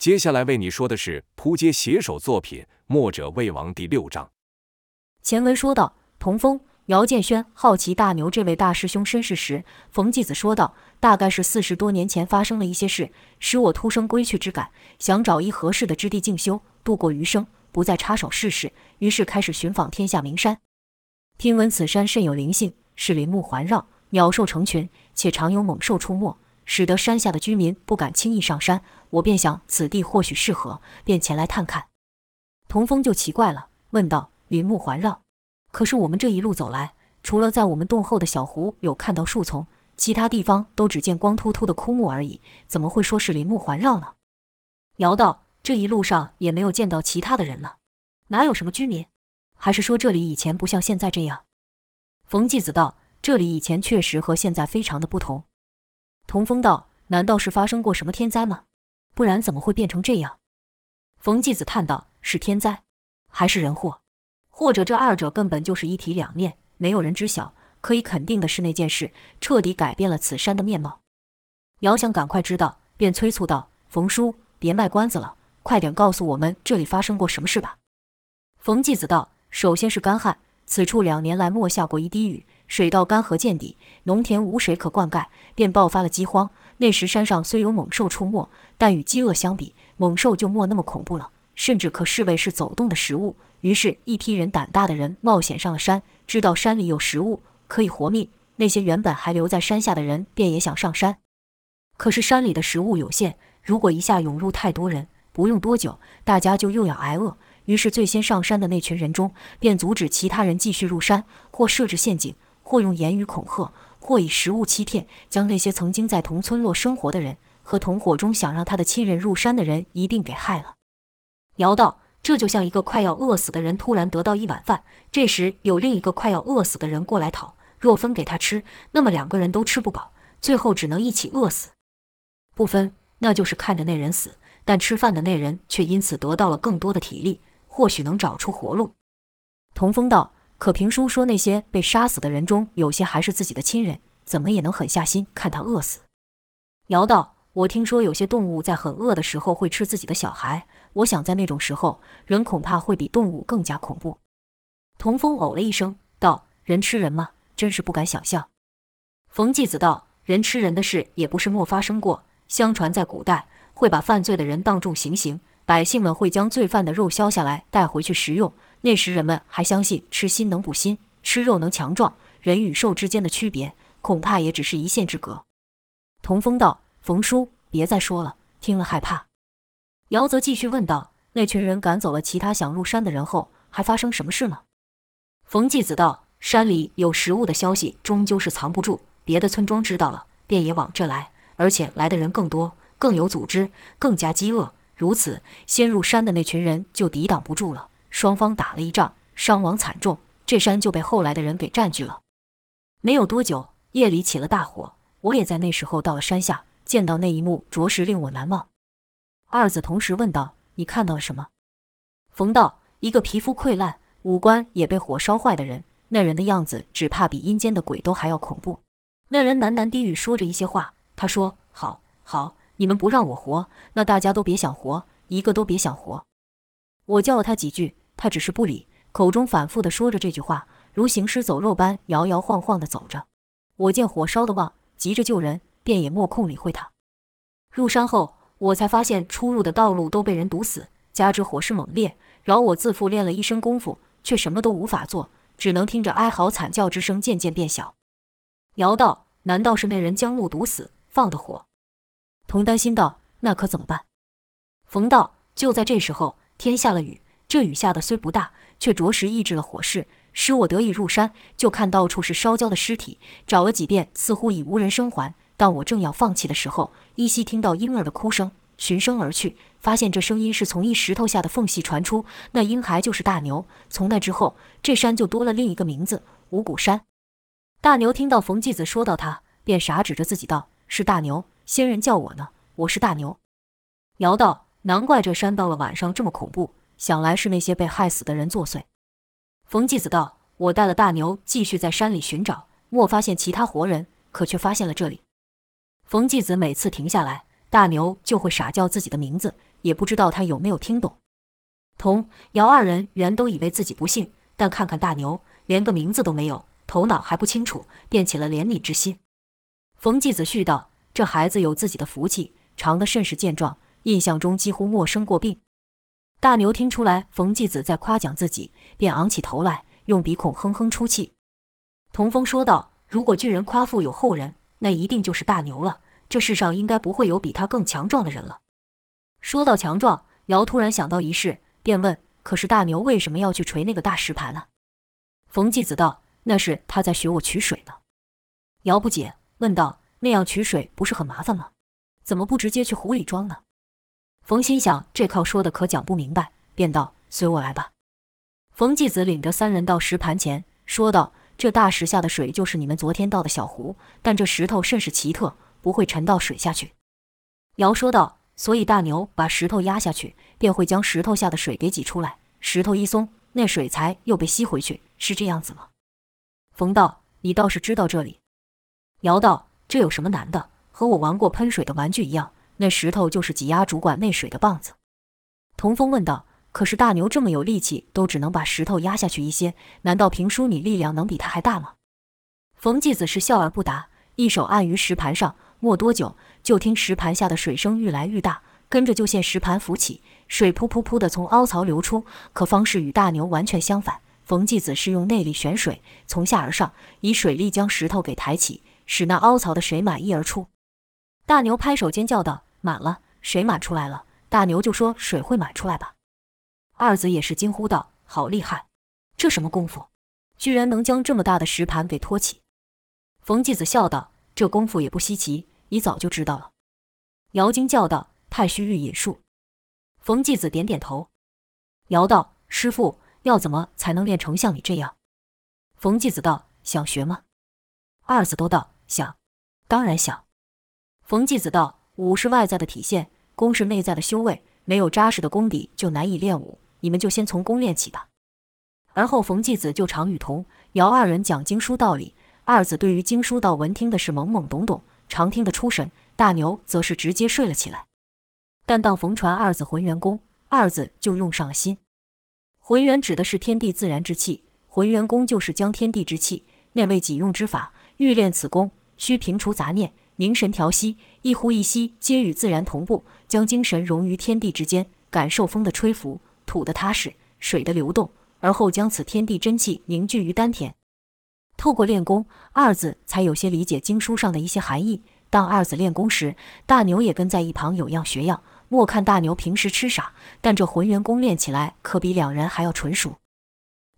接下来为你说的是扑街写手作品《墨者魏王》第六章。前文说到，童风、姚建轩好奇大牛这位大师兄身世时，冯继子说道：“大概是四十多年前发生了一些事，使我突生归去之感，想找一合适的之地静修，度过余生，不再插手世事。于是开始寻访天下名山。听闻此山甚有灵性，是林木环绕，鸟兽成群，且常有猛兽出没。”使得山下的居民不敢轻易上山，我便想此地或许适合，便前来探看。童风就奇怪了，问道：“林木环绕，可是我们这一路走来，除了在我们洞后的小湖有看到树丛，其他地方都只见光秃秃的枯木而已，怎么会说是林木环绕呢？”姚道：“这一路上也没有见到其他的人了，哪有什么居民？还是说这里以前不像现在这样？”冯继子道：“这里以前确实和现在非常的不同。”童风道：“难道是发生过什么天灾吗？不然怎么会变成这样？”冯继子叹道：“是天灾，还是人祸？或者这二者根本就是一体两面，没有人知晓。可以肯定的是，那件事彻底改变了此山的面貌。”遥想赶快知道，便催促道：“冯叔，别卖关子了，快点告诉我们这里发生过什么事吧。”冯继子道：“首先是干旱，此处两年来没下过一滴雨。”水稻干涸见底，农田无水可灌溉，便爆发了饥荒。那时山上虽有猛兽出没，但与饥饿相比，猛兽就没那么恐怖了，甚至可视为是走动的食物。于是，一批人胆大的人冒险上了山，知道山里有食物可以活命。那些原本还留在山下的人便也想上山，可是山里的食物有限，如果一下涌入太多人，不用多久，大家就又要挨饿。于是，最先上山的那群人中，便阻止其他人继续入山，或设置陷阱。或用言语恐吓，或以食物欺骗，将那些曾经在同村落生活的人和同伙中想让他的亲人入山的人一并给害了。姚道，这就像一个快要饿死的人突然得到一碗饭，这时有另一个快要饿死的人过来讨，若分给他吃，那么两个人都吃不饱，最后只能一起饿死。不分，那就是看着那人死，但吃饭的那人却因此得到了更多的体力，或许能找出活路。童风道。可评书说，那些被杀死的人中，有些还是自己的亲人，怎么也能狠下心看他饿死？姚道，我听说有些动物在很饿的时候会吃自己的小孩，我想在那种时候，人恐怕会比动物更加恐怖。童风哦了一声，道：“人吃人吗？真是不敢想象。”冯继子道：“人吃人的事也不是没发生过，相传在古代，会把犯罪的人当众行刑，百姓们会将罪犯的肉削下来带回去食用。”那时人们还相信吃心能补心，吃肉能强壮。人与兽之间的区别，恐怕也只是一线之隔。童风道：“冯叔，别再说了，听了害怕。”姚泽继续问道：“那群人赶走了其他想入山的人后，还发生什么事呢？”冯继子道：“山里有食物的消息，终究是藏不住。别的村庄知道了，便也往这来，而且来的人更多，更有组织，更加饥饿。如此，先入山的那群人就抵挡不住了。”双方打了一仗，伤亡惨重，这山就被后来的人给占据了。没有多久，夜里起了大火，我也在那时候到了山下，见到那一幕，着实令我难忘。二子同时问道：“你看到了什么？”冯道：“一个皮肤溃烂、五官也被火烧坏的人，那人的样子只怕比阴间的鬼都还要恐怖。那人喃喃低语说着一些话，他说：‘好，好，你们不让我活，那大家都别想活，一个都别想活。’我叫了他几句。”他只是不理，口中反复地说着这句话，如行尸走肉般摇摇晃晃地走着。我见火烧得旺，急着救人，便也没空理会他。入山后，我才发现出入的道路都被人堵死，加之火势猛烈，饶我自负练了一身功夫，却什么都无法做，只能听着哀嚎惨叫之声渐渐变小。姚道：“难道是那人将路堵死，放的火？”童担心道：“那可怎么办？”冯道：“就在这时候，天下了雨。”这雨下的虽不大，却着实抑制了火势，使我得以入山。就看到处是烧焦的尸体，找了几遍，似乎已无人生还。当我正要放弃的时候，依稀听到婴儿的哭声，循声而去，发现这声音是从一石头下的缝隙传出。那婴孩就是大牛。从那之后，这山就多了另一个名字——五谷山。大牛听到冯继子说到他，便傻指着自己道：“是大牛，仙人叫我呢，我是大牛。”姚道：“难怪这山到了晚上这么恐怖。”想来是那些被害死的人作祟。冯继子道：“我带了大牛继续在山里寻找，莫发现其他活人，可却发现了这里。”冯继子每次停下来，大牛就会傻叫自己的名字，也不知道他有没有听懂。童、姚二人原都以为自己不幸，但看看大牛，连个名字都没有，头脑还不清楚，便起了怜悯之心。冯继子续道：“这孩子有自己的福气，长得甚是健壮，印象中几乎没生过病。”大牛听出来冯继子在夸奖自己，便昂起头来，用鼻孔哼哼出气。童风说道：“如果巨人夸父有后人，那一定就是大牛了。这世上应该不会有比他更强壮的人了。”说到强壮，姚突然想到一事，便问：“可是大牛为什么要去锤那个大石盘呢？”冯继子道：“那是他在学我取水呢。”姚不解，问道：“那样取水不是很麻烦吗？怎么不直接去湖里装呢？”冯心想，这靠说的可讲不明白，便道：“随我来吧。”冯继子领着三人到石盘前，说道：“这大石下的水就是你们昨天倒的小湖，但这石头甚是奇特，不会沉到水下去。”姚说道：“所以大牛把石头压下去，便会将石头下的水给挤出来。石头一松，那水才又被吸回去，是这样子吗？”冯道：“你倒是知道这里。”姚道：“这有什么难的？和我玩过喷水的玩具一样。”那石头就是挤压主管内水的棒子。童风问道：“可是大牛这么有力气，都只能把石头压下去一些，难道凭书你力量能比他还大吗？”冯继子是笑而不答，一手按于石盘上。没多久，就听石盘下的水声愈来愈大，跟着就见石盘浮起，水噗噗噗的从凹槽流出。可方式与大牛完全相反，冯继子是用内力旋水，从下而上，以水力将石头给抬起，使那凹槽的水满溢而出。大牛拍手尖叫道。满了，水满出来了。大牛就说：“水会满出来吧？”二子也是惊呼道：“好厉害！这什么功夫？居然能将这么大的石盘给托起？”冯继子笑道：“这功夫也不稀奇，你早就知道了。”姚惊叫道：“太虚御引术！”冯继子点点头。姚道：“师傅，要怎么才能练成像你这样？”冯继子道：“想学吗？”二子都道：“想，当然想。”冯继子道。武是外在的体现，功是内在的修为。没有扎实的功底，就难以练武。你们就先从功练起吧。而后，冯继子就常与童、姚二人讲经书道理。二子对于经书道文听的是懵懵懂懂，常听得出神。大牛则是直接睡了起来。但当冯传二子浑元功，二子就用上了心。浑元指的是天地自然之气，浑元功就是将天地之气练为己用之法。欲练此功，需平除杂念。凝神调息，一呼一吸皆与自然同步，将精神融于天地之间，感受风的吹拂、土的踏实、水的流动，而后将此天地真气凝聚于丹田。透过练功，二子才有些理解经书上的一些含义。当二子练功时，大牛也跟在一旁有样学样。莫看大牛平时痴傻，但这浑元功练起来可比两人还要纯熟。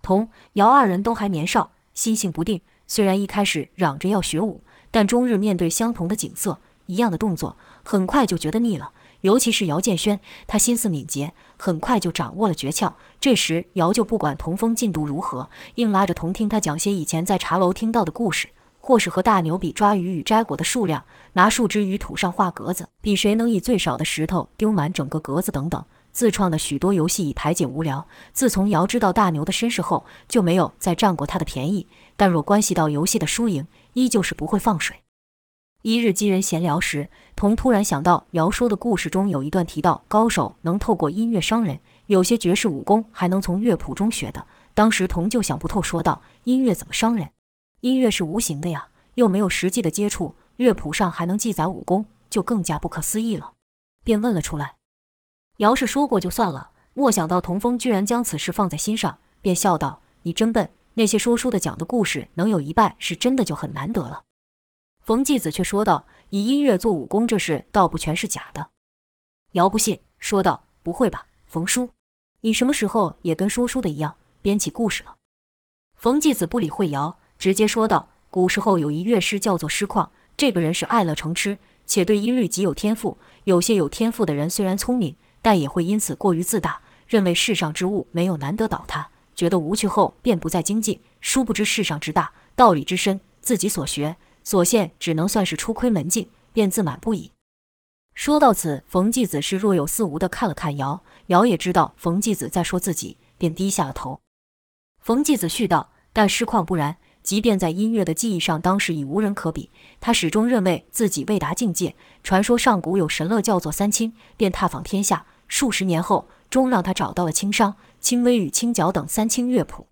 童、姚二人都还年少，心性不定，虽然一开始嚷着要学武。但终日面对相同的景色，一样的动作，很快就觉得腻了。尤其是姚建轩，他心思敏捷，很快就掌握了诀窍。这时，姚就不管童风进度如何，硬拉着童听他讲些以前在茶楼听到的故事，或是和大牛比抓鱼与摘果的数量，拿树枝与土上画格子，比谁能以最少的石头丢满整个格子等等。自创的许多游戏以排解无聊。自从姚知道大牛的身世后，就没有再占过他的便宜。但若关系到游戏的输赢，依旧是不会放水。一日，几人闲聊时，童突然想到姚说的故事中有一段提到，高手能透过音乐伤人，有些绝世武功还能从乐谱中学的。当时童就想不透，说道：“音乐怎么伤人？音乐是无形的呀，又没有实际的接触，乐谱上还能记载武功，就更加不可思议了。”便问了出来。姚是说过就算了，莫想到童峰居然将此事放在心上，便笑道：“你真笨。”那些说书的讲的故事，能有一半是真的，就很难得了。冯继子却说道：“以音乐做武功，这事倒不全是假的。”姚不信，说道：“不会吧，冯叔，你什么时候也跟说书的一样编起故事了？”冯继子不理会姚，直接说道：“古时候有一乐师叫做师旷，这个人是爱乐成痴，且对音律极有天赋。有些有天赋的人虽然聪明，但也会因此过于自大，认为世上之物没有难得倒他。”觉得无趣后，便不再精进。殊不知世上之大，道理之深，自己所学所现，只能算是初窥门径，便自满不已。说到此，冯继子是若有似无地看了看姚，姚也知道冯继子在说自己，便低下了头。冯继子续道：“但师况不然，即便在音乐的技艺上，当时已无人可比。他始终认为自己未达境界。传说上古有神乐叫做三清，便踏访天下。”数十年后，终让他找到了青商、轻微与青角等三清乐谱。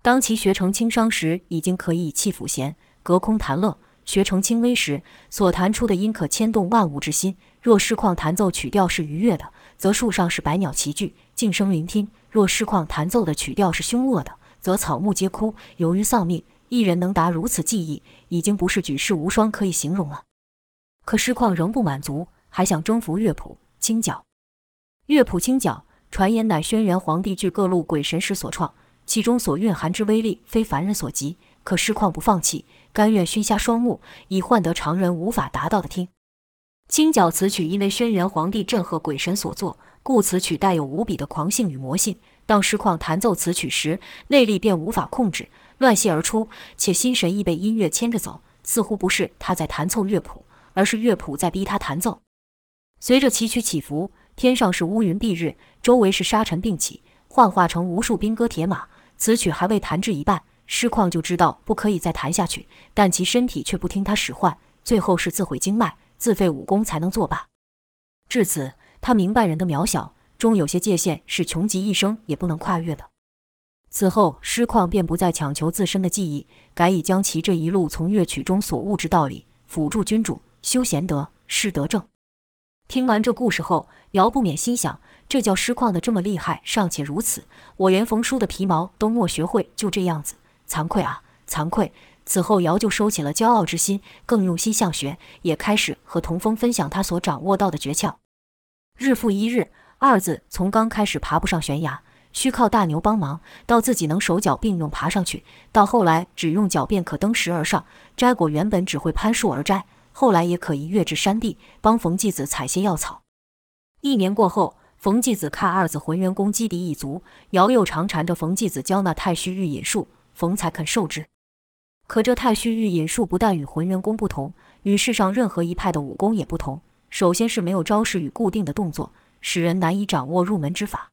当其学成轻商时，已经可以以气抚弦，隔空弹乐；学成轻微时，所弹出的音可牵动万物之心。若师旷弹奏曲调是愉悦的，则树上是百鸟齐聚，静声聆听；若师旷弹奏的曲调是凶恶的，则草木皆枯，由于丧命。一人能达如此技艺，已经不是举世无双可以形容了。可师旷仍不满足，还想征服乐谱清角。乐谱清角，传言乃轩辕皇帝聚各路鬼神时所创，其中所蕴含之威力，非凡人所及。可师旷不放弃，甘愿熏瞎双目，以换得常人无法达到的听。清角此曲因为轩辕皇帝震撼鬼神所作，故此曲带有无比的狂性与魔性。当师旷弹奏此曲时，内力便无法控制。乱泄而出，且心神亦被音乐牵着走，似乎不是他在弹奏乐谱，而是乐谱在逼他弹奏。随着崎岖起伏，天上是乌云蔽日，周围是沙尘并起，幻化成无数兵戈铁马。此曲还未弹至一半，师旷就知道不可以再弹下去，但其身体却不听他使唤，最后是自毁经脉，自废武功才能作罢。至此，他明白人的渺小，终有些界限是穷极一生也不能跨越的。此后，师旷便不再强求自身的技艺，改以将其这一路从乐曲中所悟之道理辅助君主，修贤德，施德政。听完这故事后，尧不免心想：这叫师旷的这么厉害，尚且如此，我连冯叔的皮毛都没学会，就这样子，惭愧啊，惭愧！此后，尧就收起了骄傲之心，更用心向学，也开始和童风分享他所掌握到的诀窍。日复一日，二子从刚开始爬不上悬崖。需靠大牛帮忙，到自己能手脚并用爬上去，到后来只用脚便可登石而上。摘果原本只会攀树而摘，后来也可以跃至山地，帮冯继子采些药草。一年过后，冯继子看二子浑元功基底已足，尧又常缠着冯继子教那太虚御隐术，冯才肯受之。可这太虚御隐术不但与浑元功不同，与世上任何一派的武功也不同。首先是没有招式与固定的动作，使人难以掌握入门之法。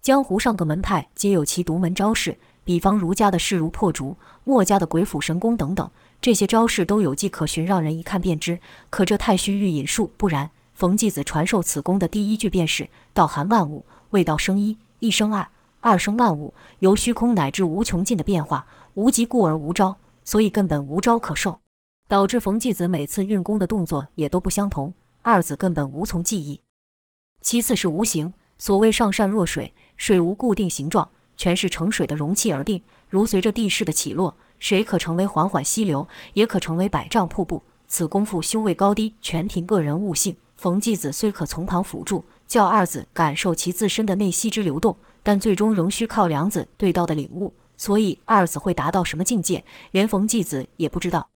江湖上各门派皆有其独门招式，比方儒家的势如破竹，墨家的鬼斧神工等等，这些招式都有迹可循，让人一看便知。可这太虚御引术不然，冯继子传授此功的第一句便是“道含万物，未道生一，一生二，二生万物”，由虚空乃至无穷尽的变化，无极故而无招，所以根本无招可受，导致冯继子每次运功的动作也都不相同，二子根本无从记忆。其次是无形，所谓上善若水。水无固定形状，全是盛水的容器而定。如随着地势的起落，水可成为缓缓溪流，也可成为百丈瀑布。此功夫修为高低，全凭个人悟性。冯继子虽可从旁辅助，叫二子感受其自身的内息之流动，但最终仍需靠两子对道的领悟。所以二子会达到什么境界，连冯继子也不知道。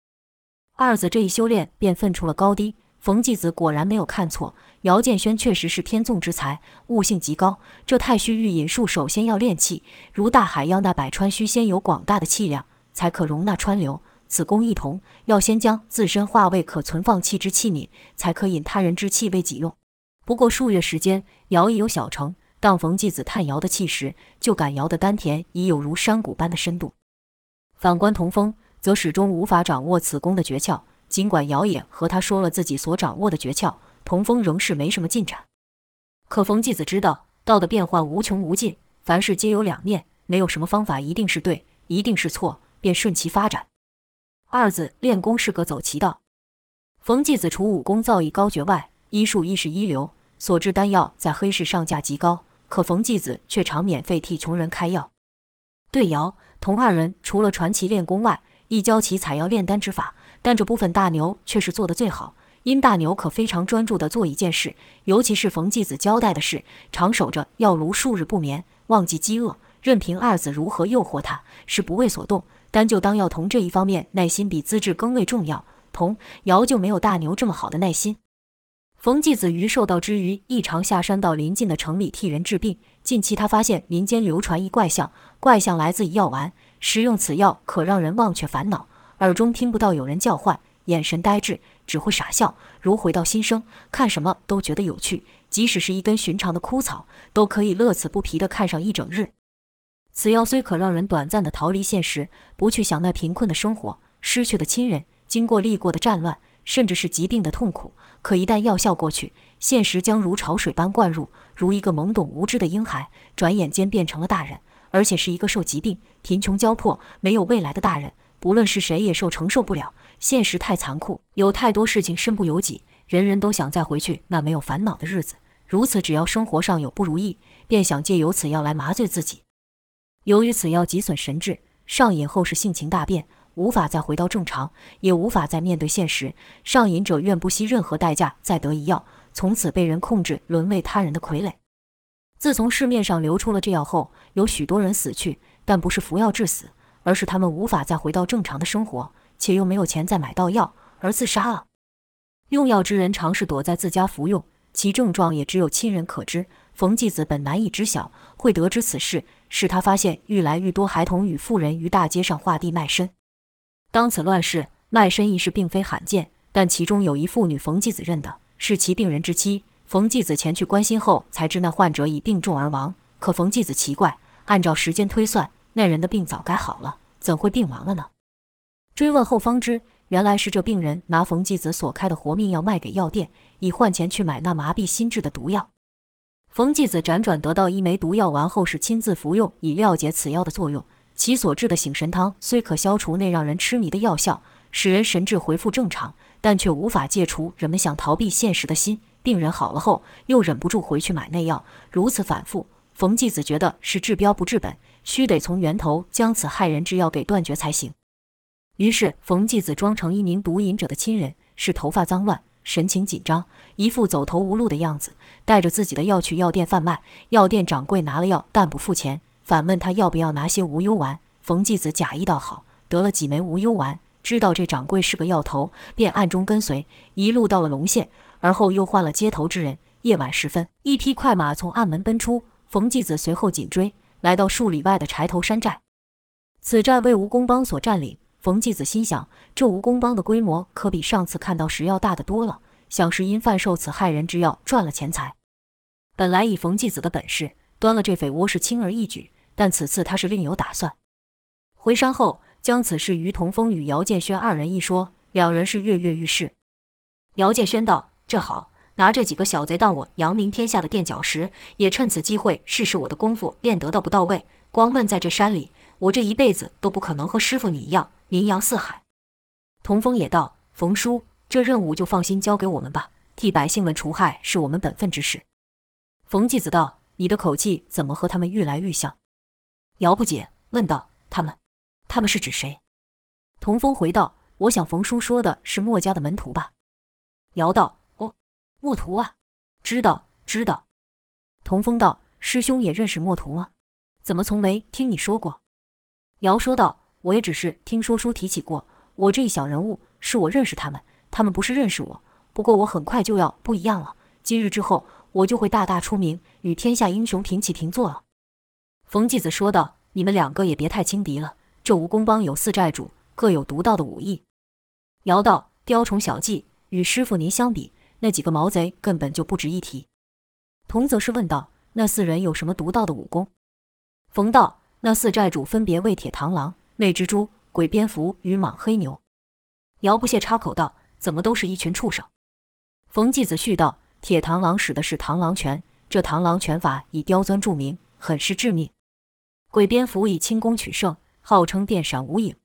二子这一修炼，便分出了高低。冯继子果然没有看错，姚建轩确实是天纵之才，悟性极高。这太虚御隐术首先要练气，如大海要那百川须先有广大的气量，才可容纳川流。此功亦同，要先将自身化为可存放气之器皿，才可引他人之气为己用。不过数月时间，姚已有小成。当冯继子探姚的气时，就感姚的丹田已有如山谷般的深度。反观童风，则始终无法掌握此功的诀窍。尽管尧也和他说了自己所掌握的诀窍，童风仍是没什么进展。可冯继子知道，道的变幻无穷无尽，凡事皆有两面，没有什么方法一定是对，一定是错，便顺其发展。二子练功是个走奇道。冯继子除武功造诣高绝外，医术亦是一流，所制丹药在黑市上价极高，可冯继子却常免费替穷人开药。对姚、童二人除了传其练功外，亦教其采药炼丹之法。但这部分大牛却是做得最好，因大牛可非常专注地做一件事，尤其是冯继子交代的事，常守着药炉数日不眠，忘记饥饿，任凭二子如何诱惑他，是不为所动。单就当药童这一方面，耐心比资质更为重要。童瑶就没有大牛这么好的耐心。冯继子于受道之余，亦常下山到邻近的城里替人治病。近期他发现民间流传一怪象，怪象来自于药丸，食用此药可让人忘却烦恼。耳中听不到有人叫唤，眼神呆滞，只会傻笑，如回到新生，看什么都觉得有趣，即使是一根寻常的枯草，都可以乐此不疲地看上一整日。此药虽可让人短暂地逃离现实，不去想那贫困的生活、失去的亲人、经过历过的战乱，甚至是疾病的痛苦，可一旦药效过去，现实将如潮水般灌入，如一个懵懂无知的婴孩，转眼间变成了大人，而且是一个受疾病、贫穷交迫、没有未来的大人。不论是谁，也受承受不了。现实太残酷，有太多事情身不由己，人人都想再回去那没有烦恼的日子。如此，只要生活上有不如意，便想借由此药来麻醉自己。由于此药极损神智，上瘾后是性情大变，无法再回到正常，也无法再面对现实。上瘾者愿不惜任何代价再得一药，从此被人控制，沦为他人的傀儡。自从市面上流出了这药后，有许多人死去，但不是服药致死，而是他们无法再回到正常的生活，且又没有钱再买到药而自杀了。用药之人尝试躲在自家服用，其症状也只有亲人可知。冯继子本难以知晓，会得知此事，是他发现愈来愈多孩童与妇人于大街上画地卖身。当此乱世，卖身一事并非罕见，但其中有一妇女，冯继子认得，是其病人之妻。冯继子前去关心后，才知那患者已病重而亡。可冯继子奇怪，按照时间推算，那人的病早该好了，怎会病亡了呢？追问后方知，原来是这病人拿冯继子所开的活命药卖给药店，以换钱去买那麻痹心智的毒药。冯继子辗转得到一枚毒药丸后，是亲自服用，以料解此药的作用。其所制的醒神汤虽可消除那让人痴迷的药效，使人神智恢复正常，但却无法戒除人们想逃避现实的心。病人好了后，又忍不住回去买那药，如此反复。冯继子觉得是治标不治本，须得从源头将此害人之药给断绝才行。于是，冯继子装成一名毒瘾者的亲人，是头发脏乱、神情紧张、一副走投无路的样子，带着自己的药去药店贩卖。药店掌柜拿了药，但不付钱，反问他要不要拿些无忧丸。冯继子假意道好，得了几枚无忧丸，知道这掌柜是个药头，便暗中跟随，一路到了龙县。而后又换了接头之人。夜晚时分，一匹快马从暗门奔出，冯继子随后紧追，来到数里外的柴头山寨。此寨为吴公帮所占领。冯继子心想，这蜈蚣帮的规模可比上次看到时要大得多了，想是因贩售此害人之药赚了钱财。本来以冯继子的本事，端了这匪窝是轻而易举，但此次他是另有打算。回山后，将此事于童风与姚建轩二人一说，两人是跃跃欲试。姚建轩道。这好，拿这几个小贼当我扬名天下的垫脚石，也趁此机会试试我的功夫练得到不到位。光闷在这山里，我这一辈子都不可能和师傅你一样名扬四海。童风也道：“冯叔，这任务就放心交给我们吧，替百姓们除害是我们本分之事。”冯继子道：“你的口气怎么和他们愈来愈像？”姚不解，问道：“他们，他们是指谁？”童风回道：“我想冯叔说的是墨家的门徒吧？”姚道。哦墨徒啊，知道知道。童风道：“师兄也认识墨徒吗？怎么从没听你说过？”姚说道：“我也只是听说书提起过。我这一小人物，是我认识他们，他们不是认识我。不过我很快就要不一样了。今日之后，我就会大大出名，与天下英雄平起平坐了。”冯继子说道：“你们两个也别太轻敌了。这蜈蚣帮有四寨主，各有独到的武艺。”姚道：“雕虫小技，与师傅您相比。”那几个毛贼根本就不值一提。童则是问道：“那四人有什么独到的武功？”冯道：“那四寨主分别为铁螳螂、魅蜘蛛、鬼蝙蝠与蟒黑牛。”姚不屑插口道：“怎么都是一群畜生？”冯继子续道：“铁螳螂使的是螳螂拳，这螳螂拳法以刁钻著名，很是致命。鬼蝙蝠以轻功取胜，号称电闪无影。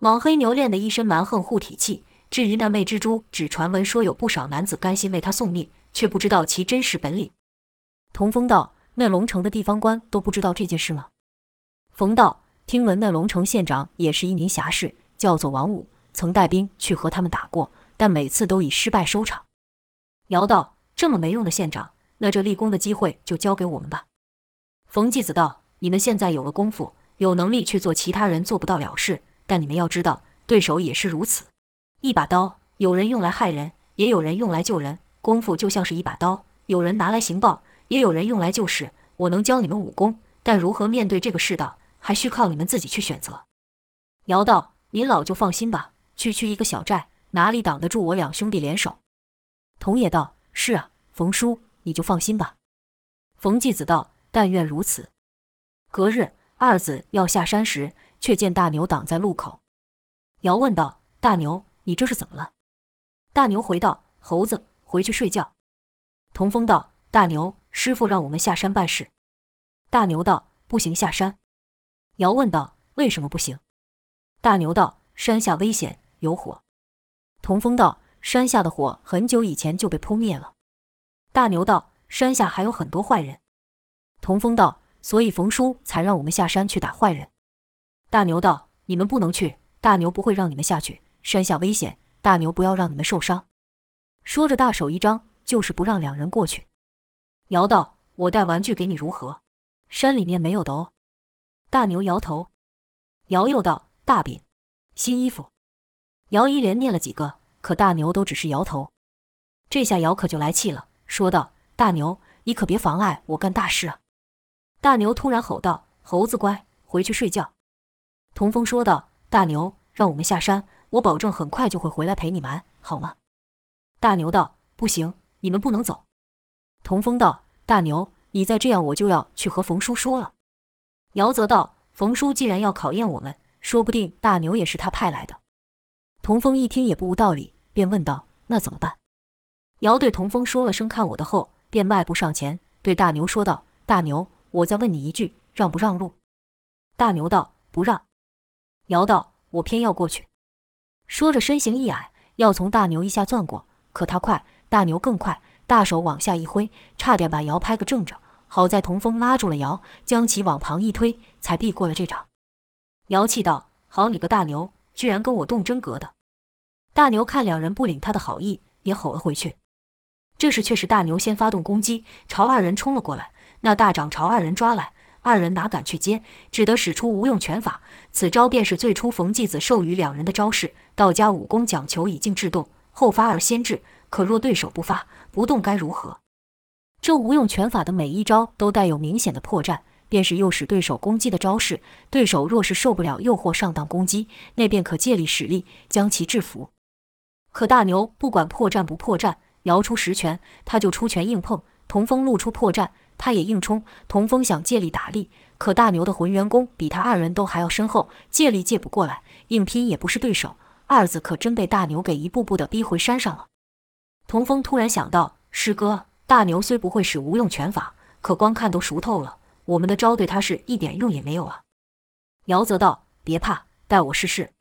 蟒黑牛练得一身蛮横护体气。”至于那魅蜘蛛，只传闻说有不少男子甘心为他送命，却不知道其真实本领。童风道：“那龙城的地方官都不知道这件事吗？”冯道：“听闻那龙城县长也是一名侠士，叫做王武，曾带兵去和他们打过，但每次都以失败收场。”姚道：“这么没用的县长，那这立功的机会就交给我们吧。”冯继子道：“你们现在有了功夫，有能力去做其他人做不到了事，但你们要知道，对手也是如此。”一把刀，有人用来害人，也有人用来救人。功夫就像是一把刀，有人拿来行暴，也有人用来救世。我能教你们武功，但如何面对这个世道，还需靠你们自己去选择。姚道：“您老就放心吧，区区一个小寨，哪里挡得住我两兄弟联手？”童也道：“是啊，冯叔，你就放心吧。”冯继子道：“但愿如此。”隔日，二子要下山时，却见大牛挡在路口。姚问道：“大牛。”你这是怎么了？大牛回道：“猴子，回去睡觉。”童风道：“大牛，师傅让我们下山办事。大牛道：“不行，下山。”尧问道：“为什么不行？”大牛道：“山下危险，有火。”童风道：“山下的火很久以前就被扑灭了。”大牛道：“山下还有很多坏人。”童风道：“所以冯叔才让我们下山去打坏人。”大牛道：“你们不能去，大牛不会让你们下去。山下危险，大牛不要让你们受伤。”说着，大手一张，就是不让两人过去。尧道：“我带玩具给你如何？山里面没有的哦。”大牛摇头。尧又道：“大饼，新衣服。”姚一连念了几个，可大牛都只是摇头。这下姚可就来气了，说道：“大牛，你可别妨碍我干大事啊！”大牛突然吼道：“猴子乖，回去睡觉。”童风说道：“大牛，让我们下山，我保证很快就会回来陪你玩，好吗？”大牛道：“不行，你们不能走。”童风道：“大牛，你再这样，我就要去和冯叔说了。”姚则道：“冯叔既然要考验我们，说不定大牛也是他派来的。”童风一听也不无道理，便问道：“那怎么办？”姚对童风说了声“看我的”后，便迈步上前，对大牛说道：“大牛，我再问你一句，让不让路？”大牛道：“不让。”姚道：“我偏要过去。”说着，身形一矮，要从大牛一下钻过。可他快，大牛更快，大手往下一挥，差点把姚拍个正着。好在童风拉住了尧，将其往旁一推，才避过了这掌。尧气道：“好你个大牛，居然跟我动真格的！”大牛看两人不领他的好意，也吼了回去。这时却是大牛先发动攻击，朝二人冲了过来。那大掌朝二人抓来，二人哪敢去接，只得使出无用拳法。此招便是最初冯继子授予两人的招式。道家武功讲求以静制动，后发而先至。可若对手不发不动，该如何？这无用拳法的每一招都带有明显的破绽，便是诱使对手攻击的招式。对手若是受不了诱惑上当攻击，那便可借力使力将其制服。可大牛不管破绽不破绽。摇出十拳，他就出拳硬碰。童风露出破绽，他也硬冲。童风想借力打力，可大牛的浑元功比他二人都还要深厚，借力借不过来，硬拼也不是对手。二子可真被大牛给一步步的逼回山上了。童风突然想到，师哥，大牛虽不会使无用拳法，可光看都熟透了，我们的招对他是一点用也没有啊。姚则道：“别怕，待我试试。”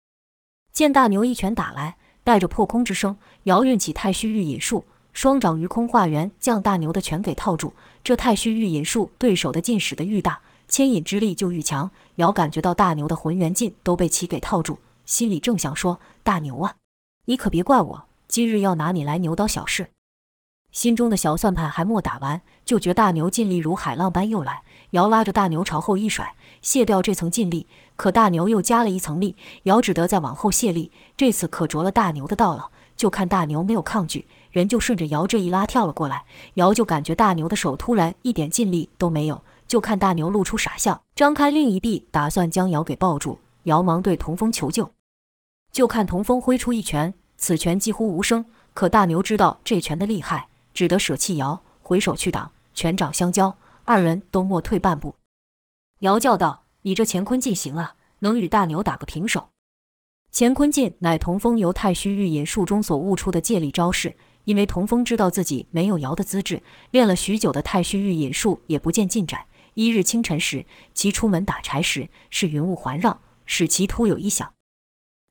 见大牛一拳打来。带着破空之声，姚运起太虚御引术，双掌于空化圆，将大牛的拳给套住。这太虚御引术对手的劲使得愈大，牵引之力就愈强。姚感觉到大牛的浑元劲都被其给套住，心里正想说：“大牛啊，你可别怪我，今日要拿你来牛刀小试。”心中的小算盘还没打完，就觉大牛劲力如海浪般又来。尧拉着大牛朝后一甩，卸掉这层劲力。可大牛又加了一层力，尧只得再往后卸力。这次可着了大牛的道了。就看大牛没有抗拒，人就顺着尧这一拉跳了过来。尧就感觉大牛的手突然一点劲力都没有，就看大牛露出傻笑，张开另一臂，打算将尧给抱住。尧忙对童风求救，就看童风挥出一拳，此拳几乎无声。可大牛知道这拳的厉害。只得舍弃尧，回手去挡，拳掌相交，二人都莫退半步。尧叫道：“你这乾坤劲行啊，能与大牛打个平手。”乾坤劲乃童风由太虚御引术中所悟出的借力招式。因为童风知道自己没有尧的资质，练了许久的太虚御引术也不见进展。一日清晨时，其出门打柴时，是云雾环绕，使其突有异想：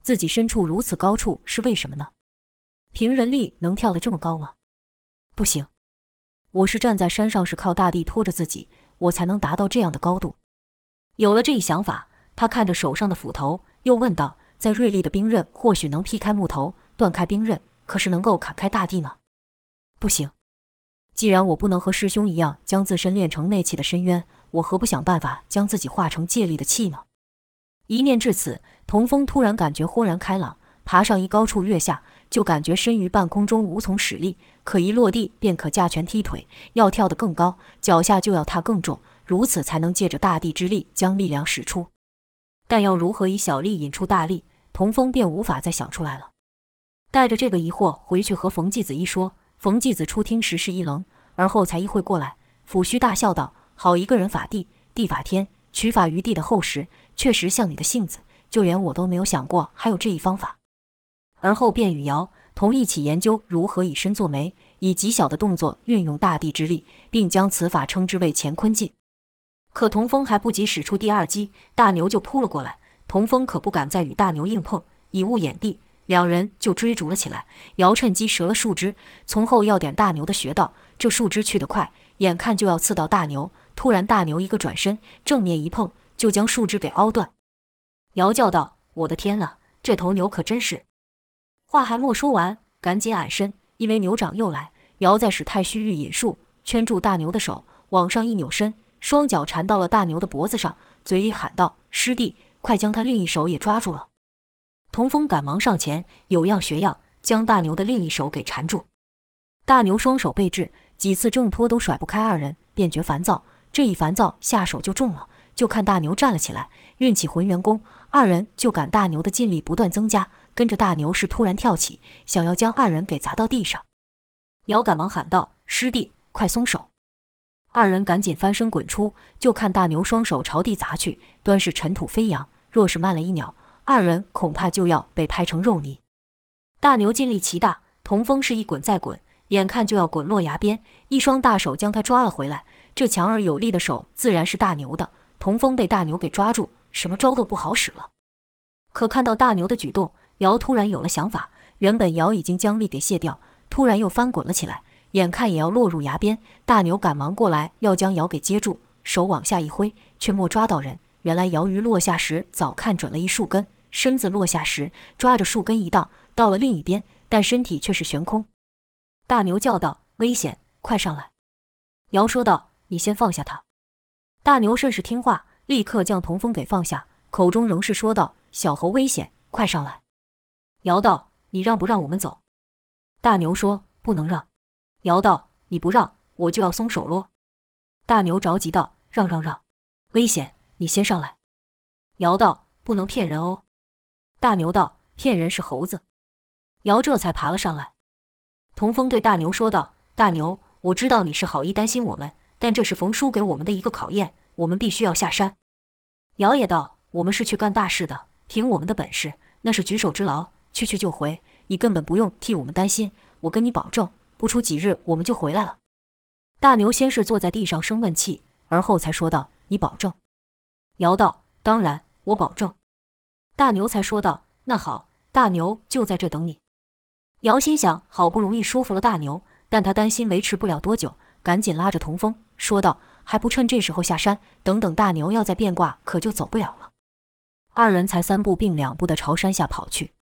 自己身处如此高处是为什么呢？凭人力能跳得这么高吗？不行，我是站在山上，是靠大地拖着自己，我才能达到这样的高度。有了这一想法，他看着手上的斧头，又问道：“在锐利的兵刃或许能劈开木头，断开冰刃，可是能够砍开大地呢？”不行。既然我不能和师兄一样将自身练成内气的深渊，我何不想办法将自己化成借力的气呢？一念至此，童风突然感觉豁然开朗，爬上一高处，跃下。就感觉身于半空中无从使力，可一落地便可架拳踢腿，要跳得更高，脚下就要踏更重，如此才能借着大地之力将力量使出。但要如何以小力引出大力，童风便无法再想出来了。带着这个疑惑回去和冯继子一说，冯继子初听时是一愣，而后才意会过来，抚须大笑道：“好一个人法地，地法天，取法于地的厚实，确实像你的性子，就连我都没有想过还有这一方法。”而后便与尧同一起研究如何以身作媒。以极小的动作运用大地之力，并将此法称之为乾坤劲。可童风还不及使出第二击，大牛就扑了过来。童风可不敢再与大牛硬碰，以物掩地，两人就追逐了起来。姚趁机折了树枝，从后要点大牛的穴道。这树枝去得快，眼看就要刺到大牛，突然大牛一个转身，正面一碰，就将树枝给凹断。姚叫道：“我的天啊，这头牛可真是！”话还没说完，赶紧矮身，因为牛长又来。姚再使太虚御引术圈住大牛的手，往上一扭身，双脚缠到了大牛的脖子上，嘴里喊道：“师弟，快将他另一手也抓住了！”童风赶忙上前，有样学样，将大牛的另一手给缠住。大牛双手被制，几次挣脱都甩不开二人，便觉烦躁。这一烦躁，下手就重了。就看大牛站了起来，运起浑元功，二人就赶大牛的劲力不断增加，跟着大牛是突然跳起，想要将二人给砸到地上。姚赶忙喊道：“师弟，快松手！”二人赶紧翻身滚出，就看大牛双手朝地砸去，端是尘土飞扬。若是慢了一秒，二人恐怕就要被拍成肉泥。大牛劲力奇大，童风是一滚再滚，眼看就要滚落崖边，一双大手将他抓了回来。这强而有力的手自然是大牛的。童风被大牛给抓住，什么招都不好使了。可看到大牛的举动，姚突然有了想法。原本姚已经将力给卸掉，突然又翻滚了起来，眼看也要落入崖边。大牛赶忙过来要将姚给接住，手往下一挥，却没抓到人。原来姚于落下时早看准了一树根，身子落下时抓着树根一荡，到了另一边，但身体却是悬空。大牛叫道：“危险，快上来！”姚说道：“你先放下他。”大牛甚是听话，立刻将童风给放下，口中仍是说道：“小猴危险，快上来。”姚道：“你让不让我们走？”大牛说：“不能让。”姚道：“你不让，我就要松手喽。”大牛着急道：“让让让，危险，你先上来。”姚道：“不能骗人哦。”大牛道：“骗人是猴子。”姚这才爬了上来。童风对大牛说道：“大牛，我知道你是好意担心我们。”但这是冯叔给我们的一个考验，我们必须要下山。姚也道：“我们是去干大事的，凭我们的本事，那是举手之劳，去去就回。你根本不用替我们担心，我跟你保证，不出几日我们就回来了。”大牛先是坐在地上生闷气，而后才说道：“你保证？”姚道：“当然，我保证。”大牛才说道：“那好，大牛就在这等你。”姚心想：好不容易说服了大牛，但他担心维持不了多久。赶紧拉着童风说道：“还不趁这时候下山，等等大牛要再变卦，可就走不了了。”二人才三步并两步地朝山下跑去。